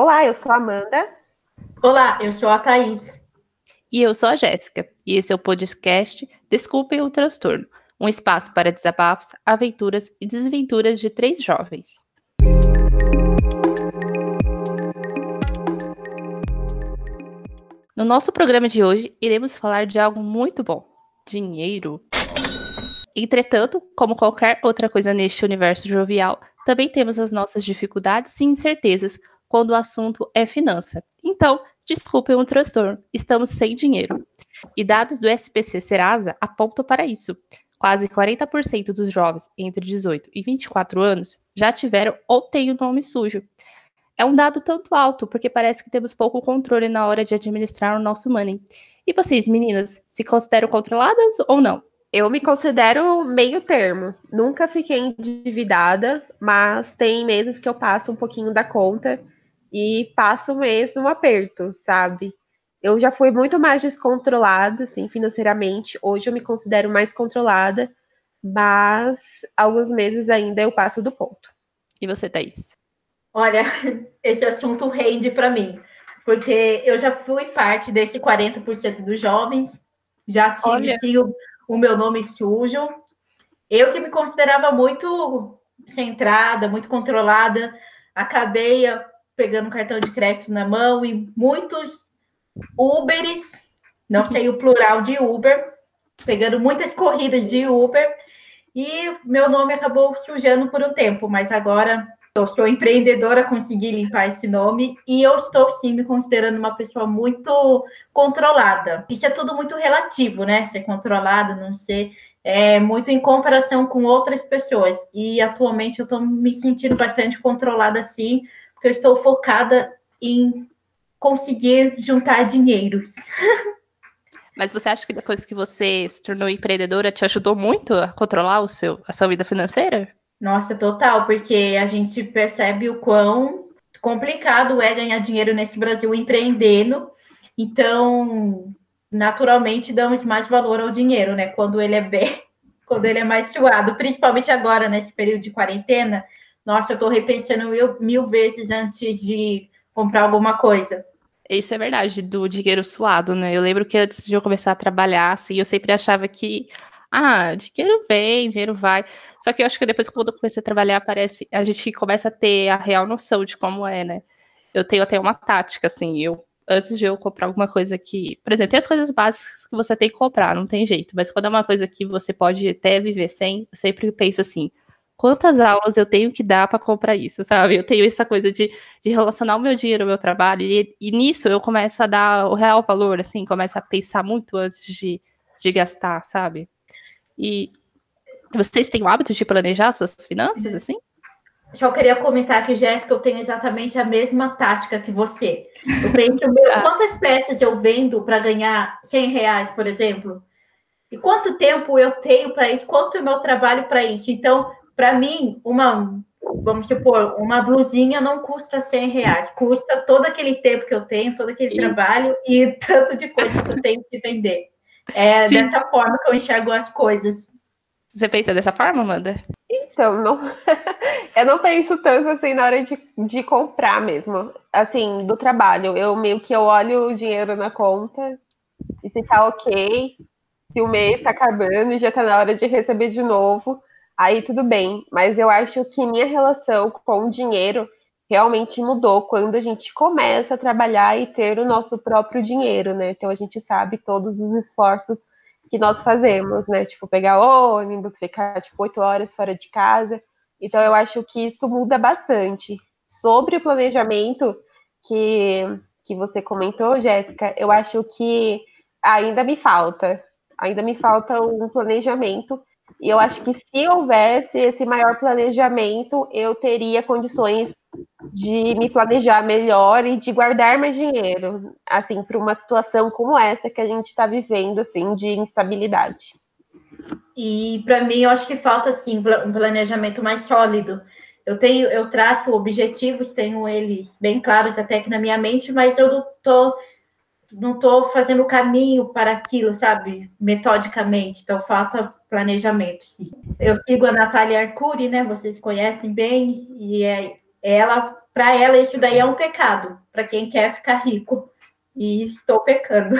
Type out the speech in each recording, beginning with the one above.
Olá, eu sou a Amanda. Olá, eu sou a Thaís. E eu sou a Jéssica. E esse é o podcast Desculpem o Transtorno um espaço para desabafos, aventuras e desventuras de três jovens. No nosso programa de hoje, iremos falar de algo muito bom: dinheiro. Entretanto, como qualquer outra coisa neste universo jovial, também temos as nossas dificuldades e incertezas quando o assunto é finança. Então, desculpem o transtorno, estamos sem dinheiro. E dados do SPC Serasa apontam para isso. Quase 40% dos jovens entre 18 e 24 anos já tiveram ou têm o nome sujo. É um dado tanto alto porque parece que temos pouco controle na hora de administrar o nosso money. E vocês, meninas, se consideram controladas ou não? Eu me considero meio termo. Nunca fiquei endividada, mas tem meses que eu passo um pouquinho da conta e passo mesmo um aperto, sabe? eu já fui muito mais descontrolada, assim, financeiramente. Hoje eu me considero mais controlada, mas alguns meses ainda eu passo do ponto. E você, Thaís? Olha, esse assunto rende para mim, porque eu já fui parte desse 40% dos jovens, já tive Olha. sim o, o meu nome sujo. Eu que me considerava muito centrada, muito controlada, acabei pegando cartão de crédito na mão e muitos Uberes, não sei o plural de Uber, pegando muitas corridas de Uber, e meu nome acabou sujando por um tempo, mas agora eu sou empreendedora, consegui limpar esse nome e eu estou sim me considerando uma pessoa muito controlada. Isso é tudo muito relativo, né? Ser controlado, não ser é muito em comparação com outras pessoas. E atualmente eu estou me sentindo bastante controlada assim, porque eu estou focada em conseguir juntar dinheiros. Mas você acha que depois que você se tornou empreendedora te ajudou muito a controlar o seu, a sua vida financeira? Nossa, total, porque a gente percebe o quão complicado é ganhar dinheiro nesse Brasil empreendendo. Então, naturalmente, damos mais valor ao dinheiro, né? Quando ele é bem, quando ele é mais suado, principalmente agora, nesse período de quarentena. Nossa, eu estou repensando mil, mil vezes antes de comprar alguma coisa. Isso é verdade, do dinheiro suado, né? Eu lembro que antes de eu começar a trabalhar, assim, eu sempre achava que, ah, dinheiro vem, dinheiro vai. Só que eu acho que depois, quando eu comecei a trabalhar, parece, a gente começa a ter a real noção de como é, né? Eu tenho até uma tática, assim, eu, antes de eu comprar alguma coisa que, por exemplo, tem as coisas básicas que você tem que comprar, não tem jeito, mas quando é uma coisa que você pode até viver sem, eu sempre penso assim, quantas aulas eu tenho que dar para comprar isso, sabe? Eu tenho essa coisa de, de relacionar o meu dinheiro ao meu trabalho, e, e, nisso eu começo a dar o real valor, assim, começo a pensar muito antes de, de gastar, sabe? E vocês têm o hábito de planejar suas finanças, assim? Só queria comentar que, Jéssica, eu tenho exatamente a mesma tática que você. Eu penso, meu, ah. quantas peças eu vendo para ganhar 100 reais, por exemplo? E quanto tempo eu tenho para isso? Quanto é o meu trabalho para isso? Então, para mim, uma, vamos supor, uma blusinha não custa 100 reais, custa todo aquele tempo que eu tenho, todo aquele Sim. trabalho e tanto de coisa que eu tenho que vender. É Sim. dessa forma que eu enxergo as coisas. Você pensa dessa forma, Amanda? Então, não, eu não penso tanto assim na hora de, de comprar mesmo. Assim, do trabalho. Eu meio que eu olho o dinheiro na conta e se tá ok, se o mês tá acabando e já tá na hora de receber de novo aí tudo bem. Mas eu acho que minha relação com o dinheiro realmente mudou quando a gente começa a trabalhar e ter o nosso próprio dinheiro, né? Então a gente sabe todos os esforços que nós fazemos, né? Tipo, pegar ônibus, ficar tipo oito horas fora de casa. Então eu acho que isso muda bastante. Sobre o planejamento que, que você comentou, Jéssica, eu acho que ainda me falta. Ainda me falta um planejamento e eu acho que se houvesse esse maior planejamento, eu teria condições de me planejar melhor e de guardar mais dinheiro, assim, para uma situação como essa que a gente está vivendo, assim, de instabilidade. E para mim, eu acho que falta, assim, um planejamento mais sólido. Eu tenho, eu traço objetivos, tenho eles bem claros até aqui na minha mente, mas eu não tô não estou fazendo caminho para aquilo, sabe? Metodicamente. Então, falta planejamento, sim. Eu sigo a Natália Arcuri, né? Vocês conhecem bem, e é, ela, para ela isso daí é um pecado, para quem quer ficar rico. E estou pecando.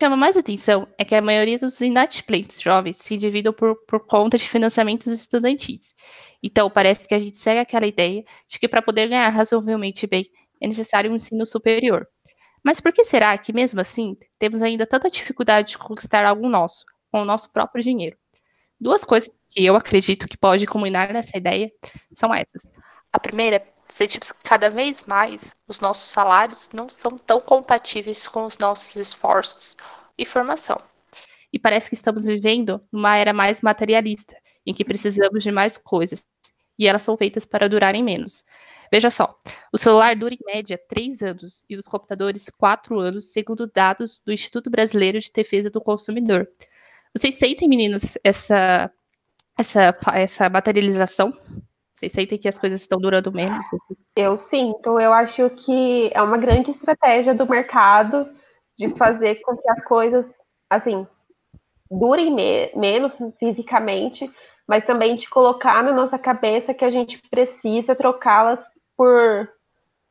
chama mais atenção é que a maioria dos inadimplentes jovens se endividam por, por conta de financiamentos estudantis. Então, parece que a gente segue aquela ideia de que para poder ganhar razoavelmente bem é necessário um ensino superior. Mas por que será que, mesmo assim, temos ainda tanta dificuldade de conquistar algo nosso, com o nosso próprio dinheiro? Duas coisas que eu acredito que pode combinar nessa ideia são essas. A primeira sentimos que cada vez mais os nossos salários não são tão compatíveis com os nossos esforços e formação. E parece que estamos vivendo numa era mais materialista, em que precisamos de mais coisas, e elas são feitas para durarem menos. Veja só, o celular dura em média três anos e os computadores quatro anos, segundo dados do Instituto Brasileiro de Defesa do Consumidor. Vocês sentem, meninas, essa, essa, essa materialização? Vocês sentem que as coisas estão durando menos? Eu sinto. Eu acho que é uma grande estratégia do mercado de fazer com que as coisas, assim, durem me menos fisicamente, mas também de colocar na nossa cabeça que a gente precisa trocá-las por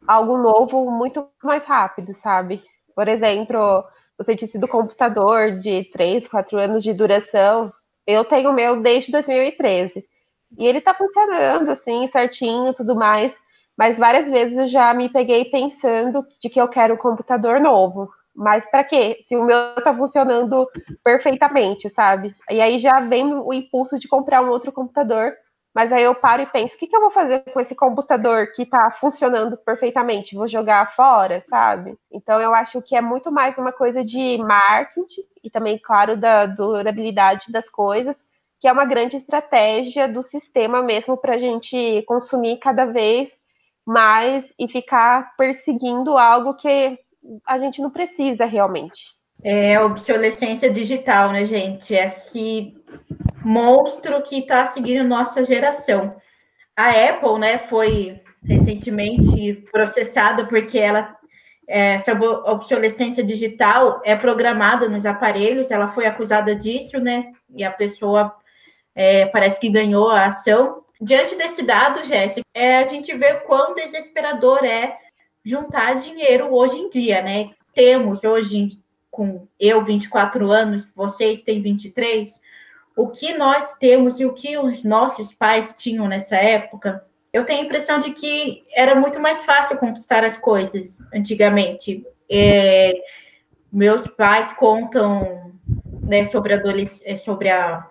algo novo muito mais rápido, sabe? Por exemplo, você disse do computador de 3, 4 anos de duração. Eu tenho o meu desde 2013. E ele tá funcionando, assim, certinho tudo mais. Mas várias vezes eu já me peguei pensando de que eu quero um computador novo. Mas para quê? Se o meu tá funcionando perfeitamente, sabe? E aí já vem o impulso de comprar um outro computador. Mas aí eu paro e penso, o que, que eu vou fazer com esse computador que está funcionando perfeitamente? Vou jogar fora, sabe? Então eu acho que é muito mais uma coisa de marketing e também, claro, da durabilidade das coisas que é uma grande estratégia do sistema mesmo para a gente consumir cada vez mais e ficar perseguindo algo que a gente não precisa realmente. É obsolescência digital, né, gente? Esse monstro que está seguindo nossa geração. A Apple, né, foi recentemente processada porque ela essa obsolescência digital é programada nos aparelhos, ela foi acusada disso, né? E a pessoa é, parece que ganhou a ação. Diante desse dado, Jéssica, é, a gente vê quão desesperador é juntar dinheiro hoje em dia, né? Temos hoje, com eu 24 anos, vocês têm 23, o que nós temos e o que os nossos pais tinham nessa época, eu tenho a impressão de que era muito mais fácil conquistar as coisas antigamente. É, meus pais contam né, sobre, a sobre a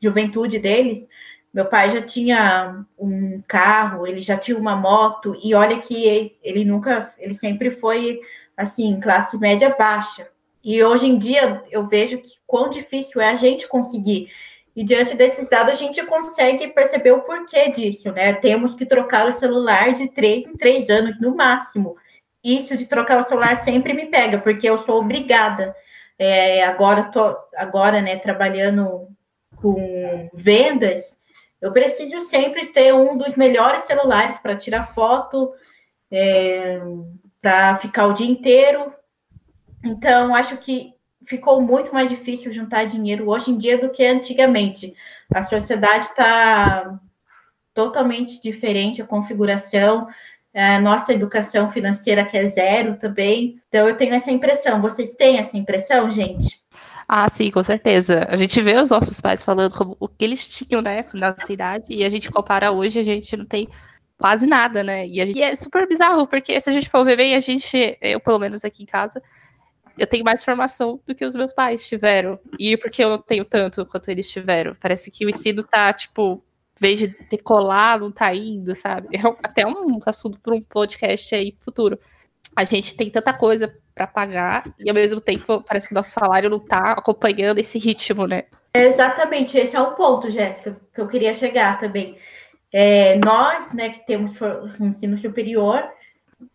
juventude deles, meu pai já tinha um carro, ele já tinha uma moto, e olha que ele, ele nunca, ele sempre foi assim, classe média baixa. E hoje em dia eu vejo que quão difícil é a gente conseguir. E diante desses dados, a gente consegue perceber o porquê disso, né? Temos que trocar o celular de três em três anos no máximo. Isso de trocar o celular sempre me pega, porque eu sou obrigada. É, agora, tô, agora, né, trabalhando com vendas, eu preciso sempre ter um dos melhores celulares para tirar foto, é, para ficar o dia inteiro. Então, acho que ficou muito mais difícil juntar dinheiro hoje em dia do que antigamente. A sociedade está totalmente diferente, a configuração, a nossa educação financeira que é zero também. Então, eu tenho essa impressão. Vocês têm essa impressão, gente? Ah, sim, com certeza. A gente vê os nossos pais falando como o que eles tinham, né, na cidade, e a gente compara hoje, a gente não tem quase nada, né? E, gente, e é super bizarro, porque se a gente for ver bem, a gente, eu pelo menos aqui em casa, eu tenho mais formação do que os meus pais tiveram. E porque eu não tenho tanto quanto eles tiveram. Parece que o ensino tá, tipo, em vez de decolar, não tá indo, sabe? É até um assunto para um podcast aí futuro. A gente tem tanta coisa para pagar e ao mesmo tempo parece que o nosso salário não está acompanhando esse ritmo, né? Exatamente, esse é o ponto, Jéssica, que eu queria chegar também. É, nós, né, que temos ensino superior,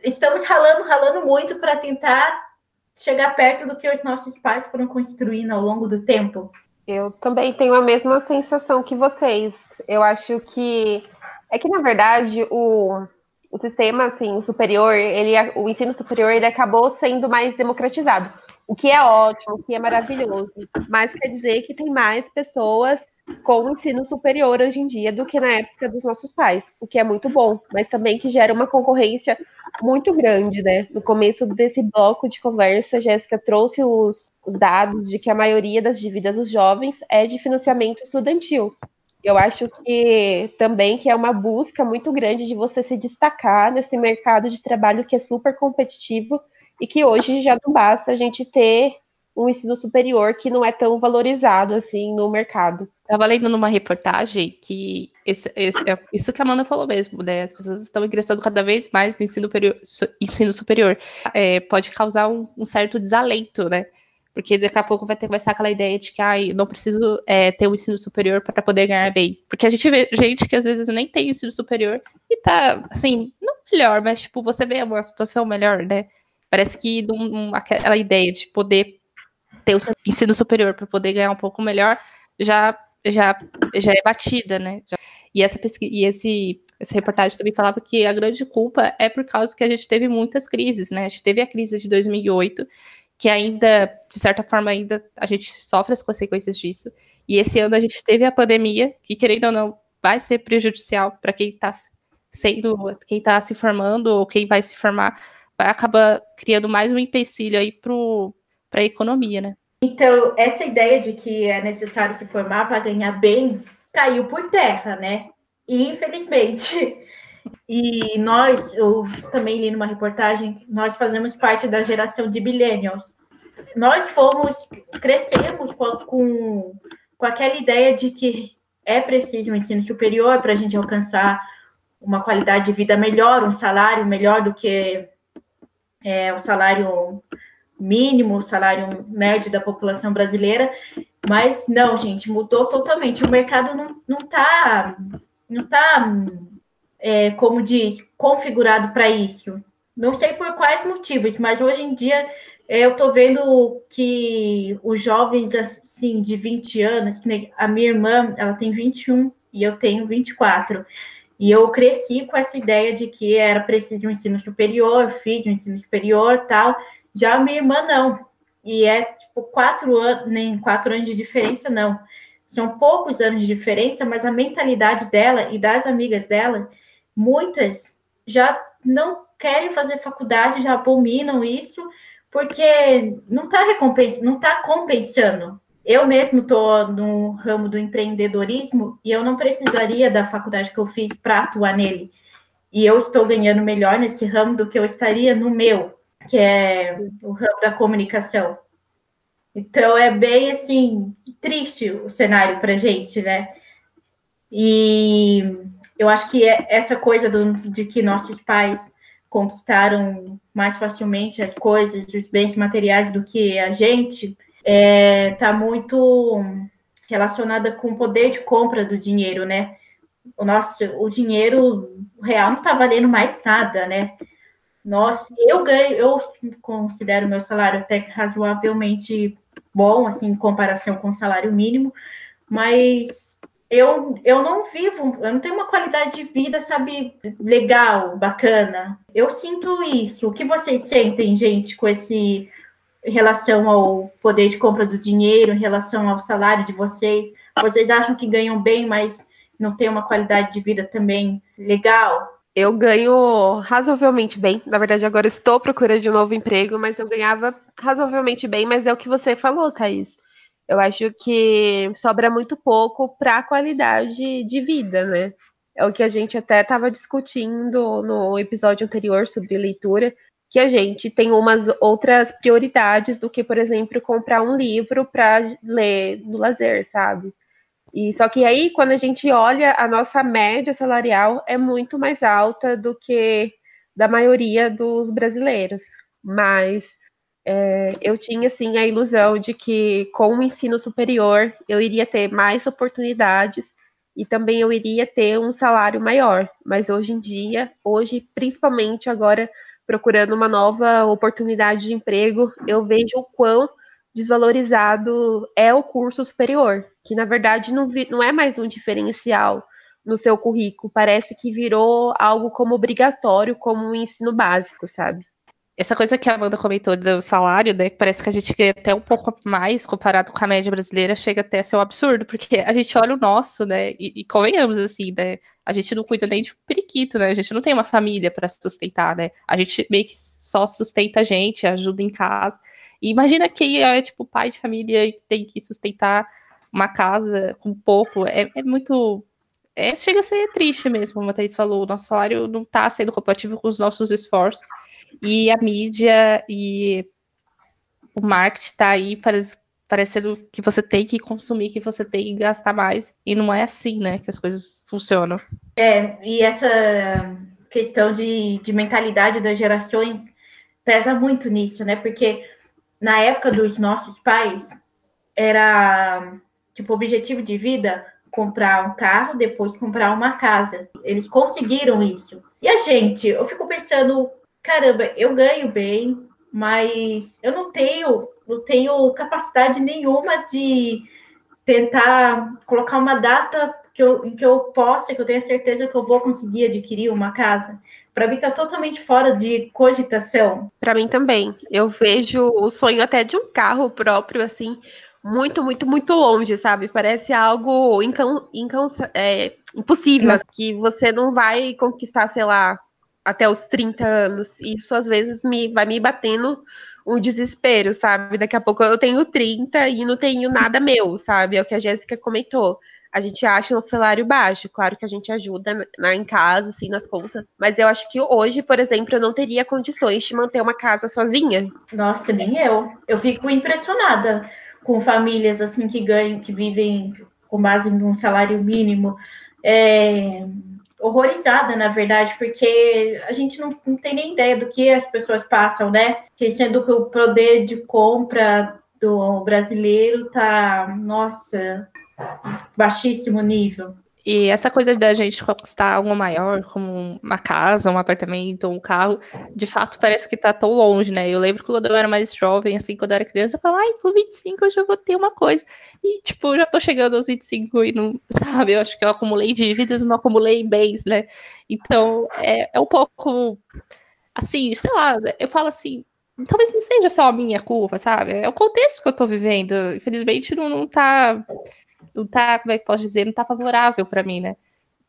estamos ralando, ralando muito para tentar chegar perto do que os nossos pais foram construindo ao longo do tempo. Eu também tenho a mesma sensação que vocês. Eu acho que é que na verdade o o sistema assim, superior, ele, o ensino superior, ele acabou sendo mais democratizado, o que é ótimo, o que é maravilhoso, mas quer dizer que tem mais pessoas com o ensino superior hoje em dia do que na época dos nossos pais, o que é muito bom, mas também que gera uma concorrência muito grande, né? No começo desse bloco de conversa, Jéssica trouxe os, os dados de que a maioria das dívidas dos jovens é de financiamento estudantil. Eu acho que também que é uma busca muito grande de você se destacar nesse mercado de trabalho que é super competitivo e que hoje já não basta a gente ter um ensino superior que não é tão valorizado assim no mercado. Estava lendo numa reportagem que esse, esse, é isso que a Amanda falou mesmo, né? As pessoas estão ingressando cada vez mais no ensino, superior, ensino superior. É, pode causar um, um, certo desalento, né? Porque daqui a pouco vai ter começar aquela ideia de que ah, não preciso é, ter um ensino superior para poder ganhar bem. Porque a gente vê gente que às vezes nem tem ensino superior e tá, assim, não melhor, mas tipo, você vê uma situação melhor, né? Parece que um, aquela ideia de poder ter o ensino superior para poder ganhar um pouco melhor já já já é batida, né? E essa pesquisa, e esse essa reportagem também falava que a grande culpa é por causa que a gente teve muitas crises, né? A gente teve a crise de 2008, que ainda de certa forma ainda a gente sofre as consequências disso. E esse ano a gente teve a pandemia, que querendo ou não vai ser prejudicial para quem está sendo, quem está se formando ou quem vai se formar, vai acabar criando mais um empecilho aí para a economia, né? Então, essa ideia de que é necessário se formar para ganhar bem caiu por terra, né? E, infelizmente. E nós, eu também li numa reportagem, nós fazemos parte da geração de millennials. Nós fomos, crescemos com, com, com aquela ideia de que é preciso um ensino superior para a gente alcançar uma qualidade de vida melhor, um salário melhor do que é, o salário mínimo, o salário médio da população brasileira, mas não, gente, mudou totalmente. O mercado não, não tá, não tá é, como diz, configurado para isso. Não sei por quais motivos, mas hoje em dia eu estou vendo que os jovens assim de 20 anos, a minha irmã, ela tem 21 e eu tenho 24. E eu cresci com essa ideia de que era preciso um ensino superior, fiz um ensino superior, tal, já minha irmã não. E é tipo quatro anos, nem quatro anos de diferença, não. São poucos anos de diferença, mas a mentalidade dela e das amigas dela, muitas já não querem fazer faculdade, já abominam isso, porque não está recompensando, não está compensando. Eu mesmo estou no ramo do empreendedorismo e eu não precisaria da faculdade que eu fiz para atuar nele. E eu estou ganhando melhor nesse ramo do que eu estaria no meu que é o ramo da comunicação. Então é bem assim triste o cenário para gente, né? E eu acho que é essa coisa do, de que nossos pais conquistaram mais facilmente as coisas, os bens materiais do que a gente, está é, tá muito relacionada com o poder de compra do dinheiro, né? O nosso, o dinheiro real não está valendo mais nada, né? Nossa, eu ganho, eu considero meu salário até razoavelmente bom, assim, em comparação com o salário mínimo, mas eu, eu não vivo, eu não tenho uma qualidade de vida, sabe, legal, bacana. Eu sinto isso. O que vocês sentem, gente, com esse em relação ao poder de compra do dinheiro, em relação ao salário de vocês? Vocês acham que ganham bem, mas não tem uma qualidade de vida também legal? Eu ganho razoavelmente bem. Na verdade, agora estou procurando de um novo emprego, mas eu ganhava razoavelmente bem, mas é o que você falou, Thaís. Eu acho que sobra muito pouco para a qualidade de vida, né? É o que a gente até estava discutindo no episódio anterior sobre leitura, que a gente tem umas outras prioridades do que, por exemplo, comprar um livro para ler no lazer, sabe? E só que aí, quando a gente olha, a nossa média salarial é muito mais alta do que da maioria dos brasileiros. Mas é, eu tinha assim a ilusão de que com o ensino superior eu iria ter mais oportunidades e também eu iria ter um salário maior. Mas hoje em dia, hoje, principalmente agora procurando uma nova oportunidade de emprego, eu vejo o quão desvalorizado é o curso superior, que na verdade não, vi, não é mais um diferencial no seu currículo, parece que virou algo como obrigatório, como um ensino básico, sabe? essa coisa que a Amanda comentou do salário, né? Parece que a gente ganha até um pouco mais comparado com a média brasileira, chega até a ser um absurdo, porque a gente olha o nosso, né? E, e convenhamos assim, né? A gente não cuida nem de um periquito, né? A gente não tem uma família para sustentar, né? A gente meio que só sustenta a gente, ajuda em casa. E imagina quem é, tipo, pai de família e tem que sustentar uma casa com pouco. É, é muito é, chega a ser triste mesmo, como a Thaís falou, o nosso salário não está sendo compatível com os nossos esforços, e a mídia e o marketing está aí parecendo que você tem que consumir, que você tem que gastar mais, e não é assim, né, que as coisas funcionam. É, e essa questão de, de mentalidade das gerações pesa muito nisso, né, porque na época dos nossos pais, era, tipo, objetivo de vida comprar um carro, depois comprar uma casa. Eles conseguiram isso. E a gente, eu fico pensando, caramba, eu ganho bem, mas eu não tenho, não tenho capacidade nenhuma de tentar colocar uma data que eu, em que eu possa, que eu tenha certeza que eu vou conseguir adquirir uma casa. Para mim está totalmente fora de cogitação. Para mim também. Eu vejo o sonho até de um carro próprio assim muito, muito, muito longe, sabe? Parece algo incan, incansa, é, impossível, que você não vai conquistar, sei lá, até os 30 anos. Isso às vezes me vai me batendo um desespero, sabe? Daqui a pouco eu tenho 30 e não tenho nada meu, sabe? É o que a Jéssica comentou. A gente acha um salário baixo, claro que a gente ajuda na, em casa, assim, nas contas. Mas eu acho que hoje, por exemplo, eu não teria condições de manter uma casa sozinha. Nossa, nem eu. Eu fico impressionada com famílias assim que ganham, que vivem com base num salário mínimo, é, horrorizada, na verdade, porque a gente não, não, tem nem ideia do que as pessoas passam, né? Que sendo que o poder de compra do brasileiro tá, nossa, baixíssimo nível. E essa coisa da gente conquistar algo maior, como uma casa, um apartamento, um carro, de fato parece que tá tão longe, né? Eu lembro que quando eu era mais jovem, assim, quando eu era criança, eu falava, ai, com 25 eu já vou ter uma coisa. E, tipo, já tô chegando aos 25 e não, sabe? Eu acho que eu acumulei dívidas, não acumulei bens, né? Então, é, é um pouco, assim, sei lá, eu falo assim, talvez não seja só a minha culpa, sabe? É o contexto que eu tô vivendo. Infelizmente, não, não tá não tá, como é que posso dizer, não tá favorável para mim, né?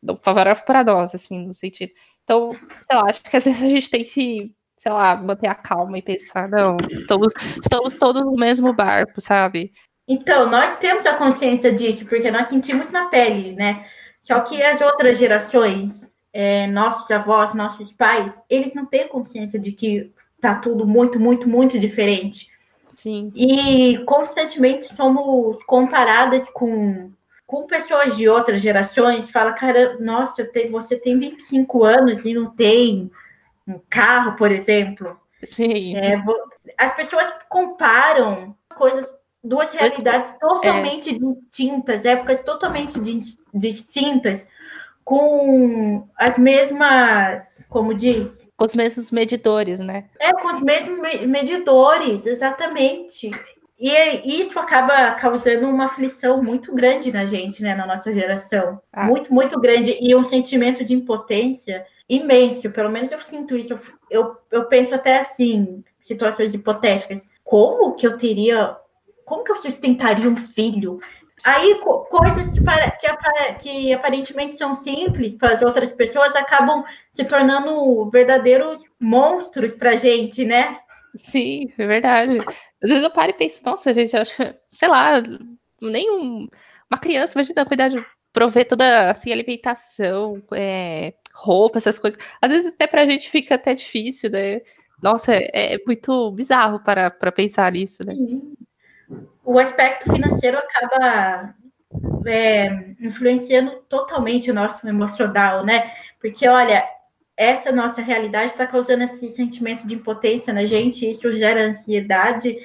Não favorável para nós, assim, no sentido. Então, sei lá, acho que às vezes a gente tem que, sei lá, manter a calma e pensar, não, estamos, estamos todos no mesmo barco, sabe? Então, nós temos a consciência disso, porque nós sentimos na pele, né? Só que as outras gerações, é, nossos avós, nossos pais, eles não têm consciência de que tá tudo muito, muito, muito diferente. Sim. E constantemente somos comparadas com, com pessoas de outras gerações. Fala, cara, nossa, você tem 25 anos e não tem um carro, por exemplo. Sim. É, as pessoas comparam coisas, duas realidades totalmente é. distintas, épocas totalmente distintas, com as mesmas, como diz, com os mesmos medidores, né? É, com os mesmos medidores, exatamente. E isso acaba causando uma aflição muito grande na gente, né, na nossa geração. Ah, muito, sim. muito grande. E um sentimento de impotência imenso. Pelo menos eu sinto isso. Eu, eu penso até assim, situações hipotéticas. Como que eu teria. Como que eu sustentaria um filho? Aí, co coisas que, para, que, que, aparentemente são simples para as outras pessoas acabam se tornando verdadeiros monstros para a gente, né? Sim, é verdade. Às vezes eu paro e penso, nossa, gente, eu acho, sei lá, nem um, uma criança, imagina cuidar de prover toda assim, alimentação, é, roupa, essas coisas. Às vezes até para a gente fica até difícil, né? Nossa, é, é muito bizarro para, para pensar nisso, né? Uhum o aspecto financeiro acaba é, influenciando totalmente o nosso emocional, né? Porque, olha, essa nossa realidade está causando esse sentimento de impotência na gente, isso gera ansiedade,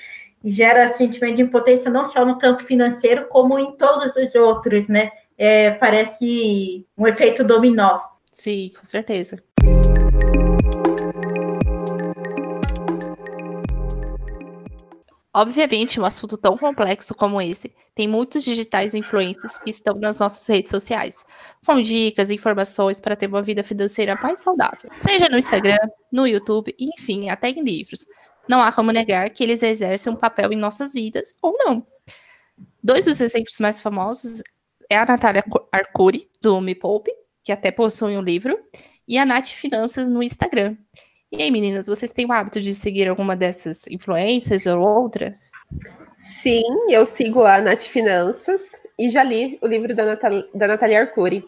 gera sentimento de impotência não só no campo financeiro, como em todos os outros, né? É, parece um efeito dominó. Sim, com certeza. Obviamente, um assunto tão complexo como esse tem muitos digitais influencers que estão nas nossas redes sociais, com dicas e informações para ter uma vida financeira mais saudável, seja no Instagram, no YouTube, enfim, até em livros. Não há como negar que eles exercem um papel em nossas vidas ou não. Dois dos exemplos mais famosos é a Natália Arcuri, do Me Poupe, que até possui um livro, e a Nath Finanças no Instagram. E aí, meninas, vocês têm o hábito de seguir alguma dessas influências ou outras? Sim, eu sigo a Nath Finanças e já li o livro da, Natal da Natalia Arcuri.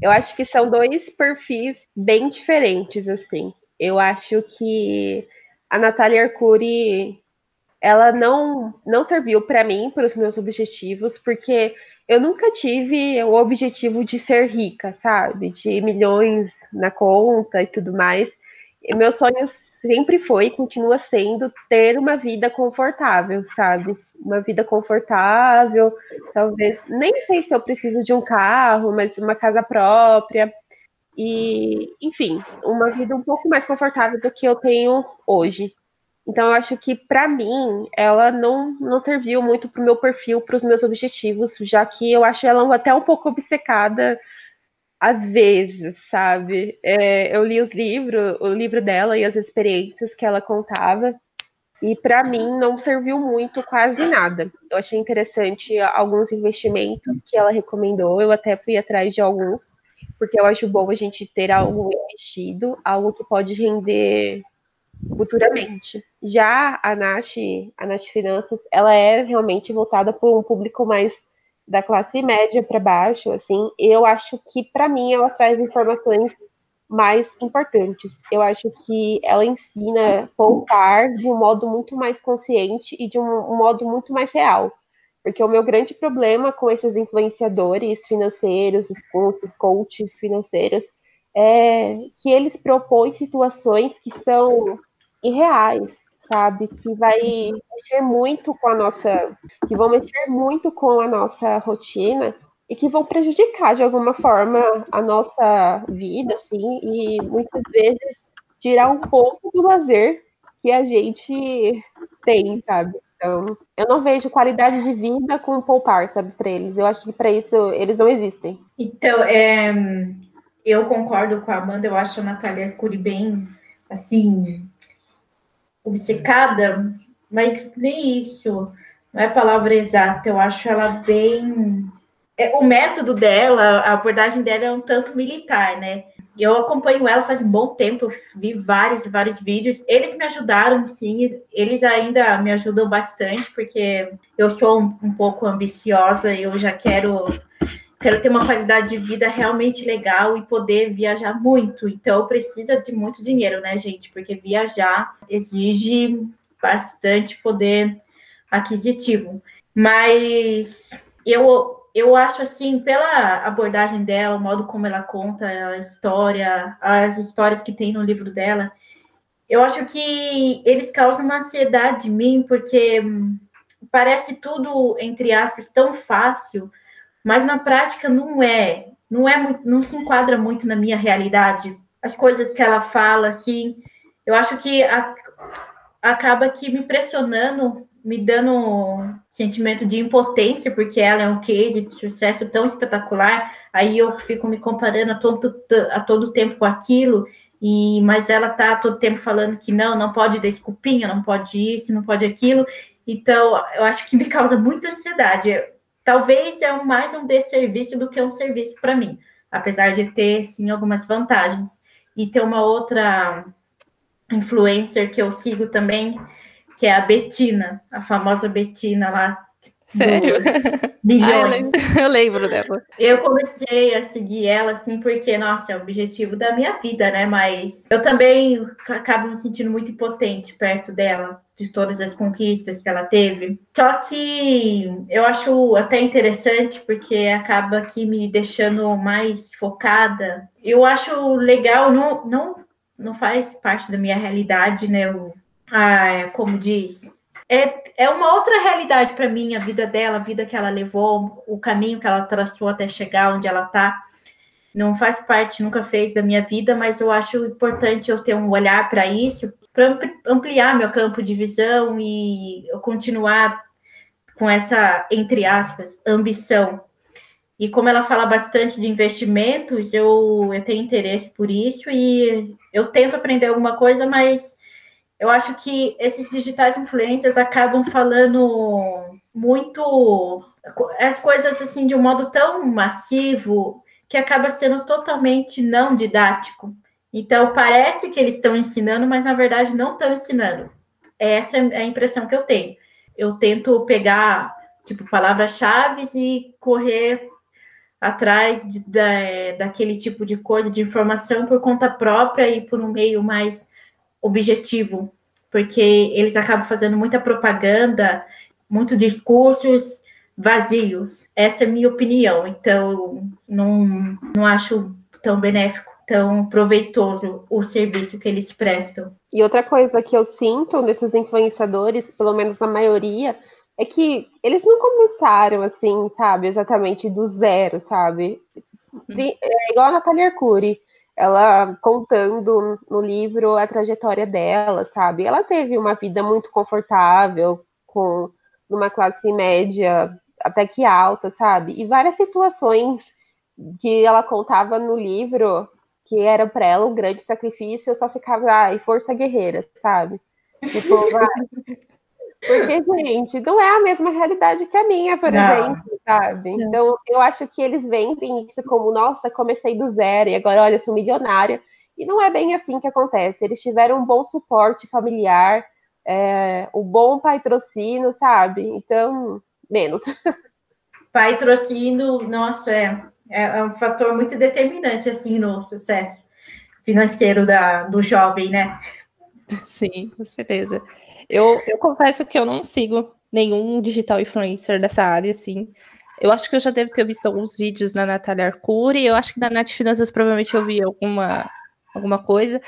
Eu acho que são dois perfis bem diferentes, assim. Eu acho que a Natália Arcuri, ela não, não serviu para mim, para os meus objetivos, porque eu nunca tive o objetivo de ser rica, sabe? De milhões na conta e tudo mais meu sonho sempre foi continua sendo ter uma vida confortável, sabe? Uma vida confortável, talvez, nem sei se eu preciso de um carro, mas uma casa própria. E, enfim, uma vida um pouco mais confortável do que eu tenho hoje. Então, eu acho que, para mim, ela não, não serviu muito para o meu perfil, para os meus objetivos, já que eu acho ela até um pouco obcecada às vezes, sabe? É, eu li os livros, o livro dela e as experiências que ela contava, e para mim não serviu muito quase nada. Eu achei interessante alguns investimentos que ela recomendou, eu até fui atrás de alguns, porque eu acho bom a gente ter algo investido, algo que pode render futuramente. Já a Nath, a Nath Finanças, ela é realmente voltada para um público mais da classe média para baixo, assim, eu acho que para mim ela traz informações mais importantes. Eu acho que ela ensina poupar de um modo muito mais consciente e de um, modo muito mais real. Porque o meu grande problema com esses influenciadores financeiros, os coaches financeiros, é que eles propõem situações que são irreais, sabe? Que vai mexer muito com a nossa. que vão mexer muito com a nossa rotina e que vão prejudicar de alguma forma a nossa vida, assim, e muitas vezes tirar um pouco do lazer que a gente tem, sabe? Então, eu não vejo qualidade de vida com poupar, sabe, para eles. Eu acho que para isso eles não existem. Então, é, eu concordo com a Amanda, eu acho a Natália Arcuri bem, assim, obcecada, mas nem isso, não é palavra exata, eu acho ela bem. É, o método dela, a abordagem dela é um tanto militar, né? Eu acompanho ela faz um bom tempo, vi vários, vários vídeos. Eles me ajudaram, sim, eles ainda me ajudam bastante, porque eu sou um, um pouco ambiciosa e eu já quero quero ter uma qualidade de vida realmente legal e poder viajar muito. Então, precisa de muito dinheiro, né, gente? Porque viajar exige bastante poder aquisitivo. Mas eu, eu acho assim, pela abordagem dela, o modo como ela conta a história, as histórias que tem no livro dela, eu acho que eles causam uma ansiedade em mim, porque parece tudo, entre aspas, tão fácil mas na prática não é, não é não se enquadra muito na minha realidade. As coisas que ela fala, assim, eu acho que a, acaba que me pressionando, me dando um sentimento de impotência, porque ela é um case de sucesso tão espetacular, aí eu fico me comparando a todo, a todo tempo com aquilo, e mas ela tá todo tempo falando que não, não pode dar desculpinha, não pode isso, não pode aquilo. Então, eu acho que me causa muita ansiedade talvez é mais um desserviço do que um serviço para mim, apesar de ter sim algumas vantagens. E tem uma outra influencer que eu sigo também, que é a Betina, a famosa Betina lá Sério? Milhões. Ah, eu, lembro, dela. Eu comecei a seguir ela, assim, porque, nossa, é o objetivo da minha vida, né? Mas eu também acabo me sentindo muito impotente perto dela, de todas as conquistas que ela teve. Só que eu acho até interessante, porque acaba aqui me deixando mais focada. Eu acho legal, não, não, não faz parte da minha realidade, né? O, ah, como diz, é, é uma outra realidade para mim, a vida dela, a vida que ela levou, o caminho que ela traçou até chegar onde ela está. Não faz parte, nunca fez da minha vida, mas eu acho importante eu ter um olhar para isso, para ampliar meu campo de visão e eu continuar com essa, entre aspas, ambição. E como ela fala bastante de investimentos, eu, eu tenho interesse por isso e eu tento aprender alguma coisa, mas eu acho que esses digitais influencers acabam falando muito as coisas assim de um modo tão massivo que acaba sendo totalmente não didático. Então parece que eles estão ensinando, mas na verdade não estão ensinando. Essa é a impressão que eu tenho. Eu tento pegar tipo palavras-chave e correr atrás de, da, daquele tipo de coisa, de informação por conta própria e por um meio mais objetivo, porque eles acabam fazendo muita propaganda, muitos discursos vazios. Essa é a minha opinião. Então, não, não acho tão benéfico, tão proveitoso o serviço que eles prestam. E outra coisa que eu sinto nesses influenciadores, pelo menos na maioria, é que eles não começaram assim, sabe, exatamente do zero, sabe? Uhum. É igual a Natália Arcuri ela contando no livro a trajetória dela, sabe? Ela teve uma vida muito confortável, com numa classe média até que alta, sabe? E várias situações que ela contava no livro que era para ela um grande sacrifício, eu só ficava, ai, força guerreira, sabe? Tipo, vai, porque, gente, não é a mesma realidade que a minha, por não. exemplo, sabe? Então, eu acho que eles vendem isso como, nossa, comecei do zero e agora, olha, sou milionária. E não é bem assim que acontece. Eles tiveram um bom suporte familiar, é, um bom patrocínio, sabe? Então, menos. Patrocínio, nossa, é, é, é um fator muito determinante, assim, no sucesso financeiro da, do jovem, né? Sim, com certeza. Eu, eu confesso que eu não sigo nenhum digital influencer dessa área, assim. Eu acho que eu já devo ter visto alguns vídeos na Natália Arcuri, eu acho que na Net Finanças provavelmente eu vi alguma, alguma coisa,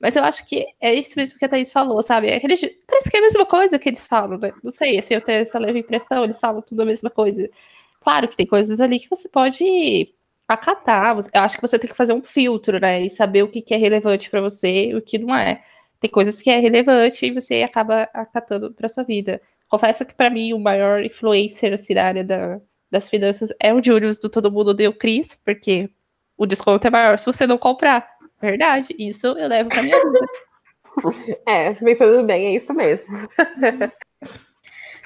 mas eu acho que é isso mesmo que a Thaís falou, sabe? É aquele, parece que é a mesma coisa que eles falam, né? Não sei, assim, eu tenho essa leve impressão, eles falam tudo a mesma coisa. Claro que tem coisas ali que você pode acatar, eu acho que você tem que fazer um filtro, né? E saber o que, que é relevante para você e o que não é tem coisas que é relevante e você acaba acatando para sua vida. Confesso que para mim o maior influencer assim, na área da, das finanças é o Julius do Todo Mundo Deu Cris, porque o desconto é maior se você não comprar. Verdade, isso eu levo para minha vida. É, pensando bem, é isso mesmo.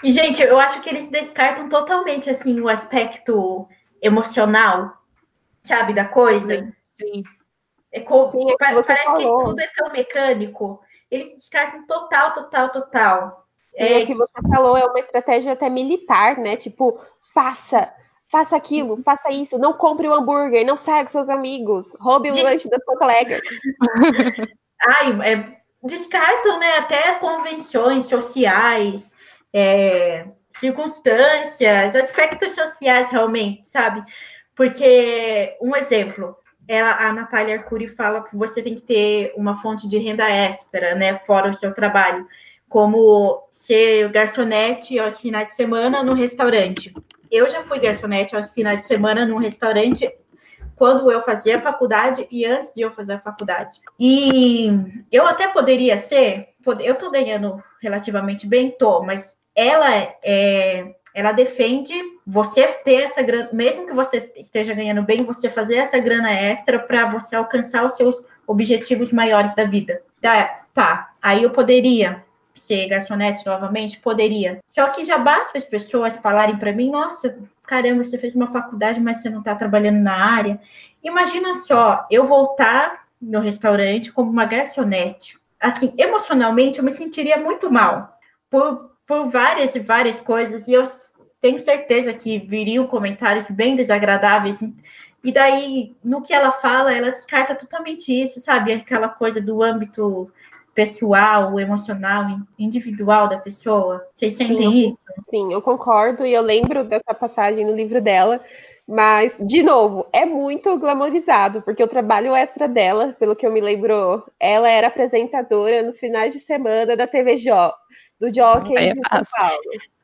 E, gente, eu acho que eles descartam totalmente assim o aspecto emocional, sabe, da coisa. Sim. É como, Sim, é que parece falou. que tudo é tão mecânico. Eles descartam total, total, total. Sim, é, o que você falou é uma estratégia até militar, né? Tipo, faça, faça aquilo, Sim. faça isso, não compre o um hambúrguer, não saia com seus amigos, roube o Des... lanche da sua colega. Ai, é, descartam, né? Até convenções sociais, é, circunstâncias, aspectos sociais realmente, sabe? Porque, um exemplo, ela, a Natália Arcuri fala que você tem que ter uma fonte de renda extra, né, fora o seu trabalho, como ser garçonete aos finais de semana no restaurante. Eu já fui garçonete aos finais de semana num restaurante quando eu fazia a faculdade e antes de eu fazer a faculdade. E eu até poderia ser, eu tô ganhando relativamente bem, tô, mas ela é, ela defende você ter essa grana, mesmo que você esteja ganhando bem, você fazer essa grana extra para você alcançar os seus objetivos maiores da vida. Tá, tá. Aí eu poderia ser garçonete novamente? Poderia. Só que já basta as pessoas falarem para mim: nossa, caramba, você fez uma faculdade, mas você não está trabalhando na área. Imagina só, eu voltar no restaurante como uma garçonete. Assim, emocionalmente, eu me sentiria muito mal por por várias e várias coisas, e eu tenho certeza que viriam comentários bem desagradáveis. E daí, no que ela fala, ela descarta totalmente isso, sabe? Aquela coisa do âmbito pessoal, emocional, individual da pessoa. Vocês sentem sim, isso? Sim, eu concordo, e eu lembro dessa passagem no livro dela. Mas, de novo, é muito glamorizado, porque o trabalho extra dela, pelo que eu me lembro, ela era apresentadora nos finais de semana da TV Jó do Jockey é de São Paulo.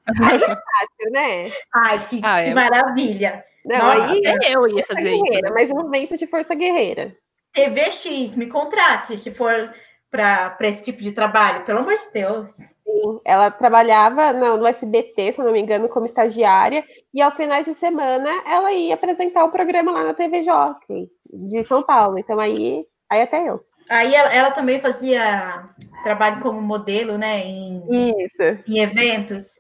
Aí é fácil, né? Ai, que, ah, é... maravilha. Não, Nossa, aí eu ia fazer isso. Né? Mas um momento de força guerreira. TVX, me contrate, se for para esse tipo de trabalho, pelo amor de Deus. Sim, ela trabalhava no, no, SBT, se não me engano, como estagiária, e aos finais de semana ela ia apresentar o programa lá na TV Jockey, de São Paulo. Então aí, aí até eu. Aí ela, ela também fazia trabalho como modelo, né? Em, Isso. em eventos.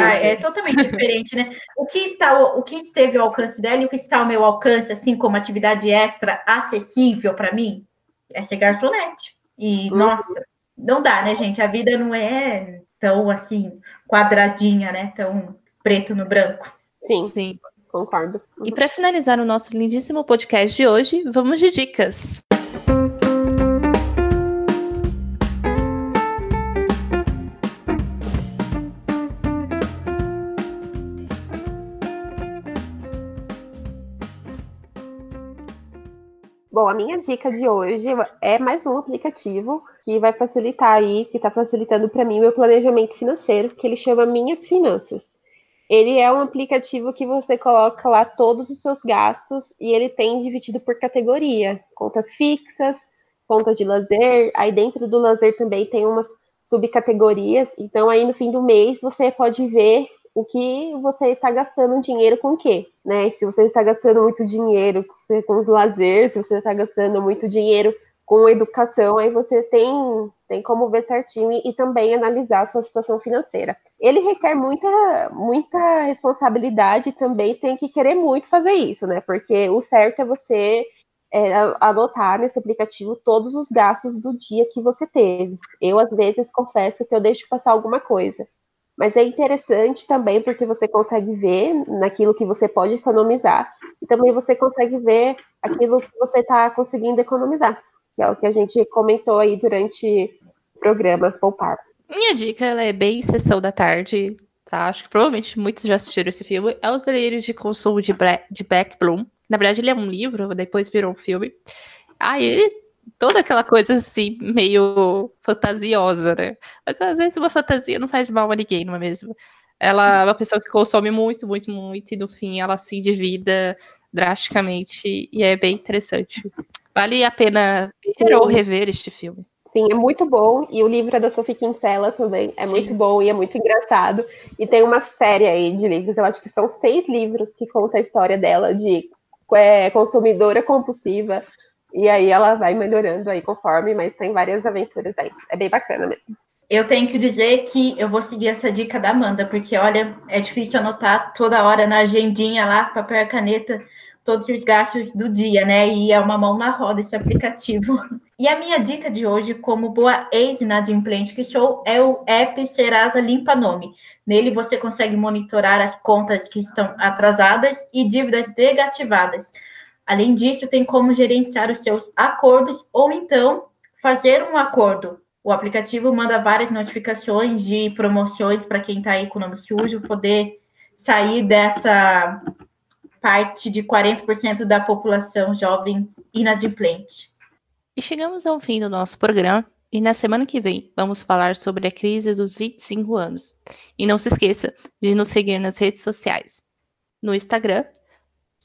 Ah, é totalmente diferente, né? O que está, o que esteve ao alcance dela e o que está ao meu alcance, assim como atividade extra acessível para mim, é ser garçonete. E uhum. nossa, não dá, né, gente? A vida não é tão assim quadradinha, né? Tão preto no branco. Sim, sim, concordo. E para finalizar o nosso lindíssimo podcast de hoje, vamos de dicas. Bom, a minha dica de hoje é mais um aplicativo que vai facilitar aí, que está facilitando para mim o meu planejamento financeiro, que ele chama Minhas Finanças. Ele é um aplicativo que você coloca lá todos os seus gastos e ele tem dividido por categoria, contas fixas, contas de lazer, aí dentro do lazer também tem umas subcategorias, então aí no fim do mês você pode ver o que você está gastando dinheiro com o quê, né? Se você está gastando muito dinheiro com os lazer, se você está gastando muito dinheiro com educação, aí você tem, tem como ver certinho e, e, também analisar a sua situação financeira. Ele requer muita, muita responsabilidade e também tem que querer muito fazer isso, né? Porque o certo é você é, anotar nesse aplicativo todos os gastos do dia que você teve. Eu, às vezes, confesso que eu deixo passar alguma coisa. Mas é interessante também porque você consegue ver naquilo que você pode economizar e também você consegue ver aquilo que você está conseguindo economizar, que é o que a gente comentou aí durante o programa Poupar. Minha dica ela é bem sessão da tarde, tá? Acho que provavelmente muitos já assistiram esse filme. É Os Delírios de Consumo de, Black, de Beck Bloom. Na verdade, ele é um livro, depois virou um filme. Ele toda aquela coisa assim, meio fantasiosa, né? Mas às vezes uma fantasia não faz mal a ninguém, não é mesmo? Ela é uma pessoa que consome muito, muito, muito, e no fim ela se endivida drasticamente, e é bem interessante. Vale a pena ver ou rever este filme. Sim, é muito bom. E o livro é da Sophie Kinsella também. É Sim. muito bom e é muito engraçado. E tem uma série aí de livros, eu acho que são seis livros que conta a história dela de é, consumidora compulsiva, e aí ela vai melhorando aí conforme, mas tem várias aventuras aí. É bem bacana mesmo. Eu tenho que dizer que eu vou seguir essa dica da Amanda, porque olha, é difícil anotar toda hora na agendinha lá, papel e caneta, todos os gastos do dia, né? E é uma mão na roda esse aplicativo. E a minha dica de hoje, como boa ex-inadimplente que sou, é o app Serasa Limpa Nome. Nele você consegue monitorar as contas que estão atrasadas e dívidas negativadas. Além disso, tem como gerenciar os seus acordos ou então fazer um acordo. O aplicativo manda várias notificações de promoções para quem está aí com o nome sujo, poder sair dessa parte de 40% da população jovem inadimplente. E chegamos ao fim do nosso programa. E na semana que vem vamos falar sobre a crise dos 25 anos. E não se esqueça de nos seguir nas redes sociais. No Instagram,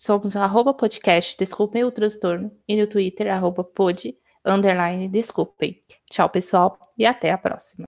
Somos arroba podcast Desculpem o Transtorno e no Twitter, arroba pod, underline Desculpem. Tchau, pessoal, e até a próxima.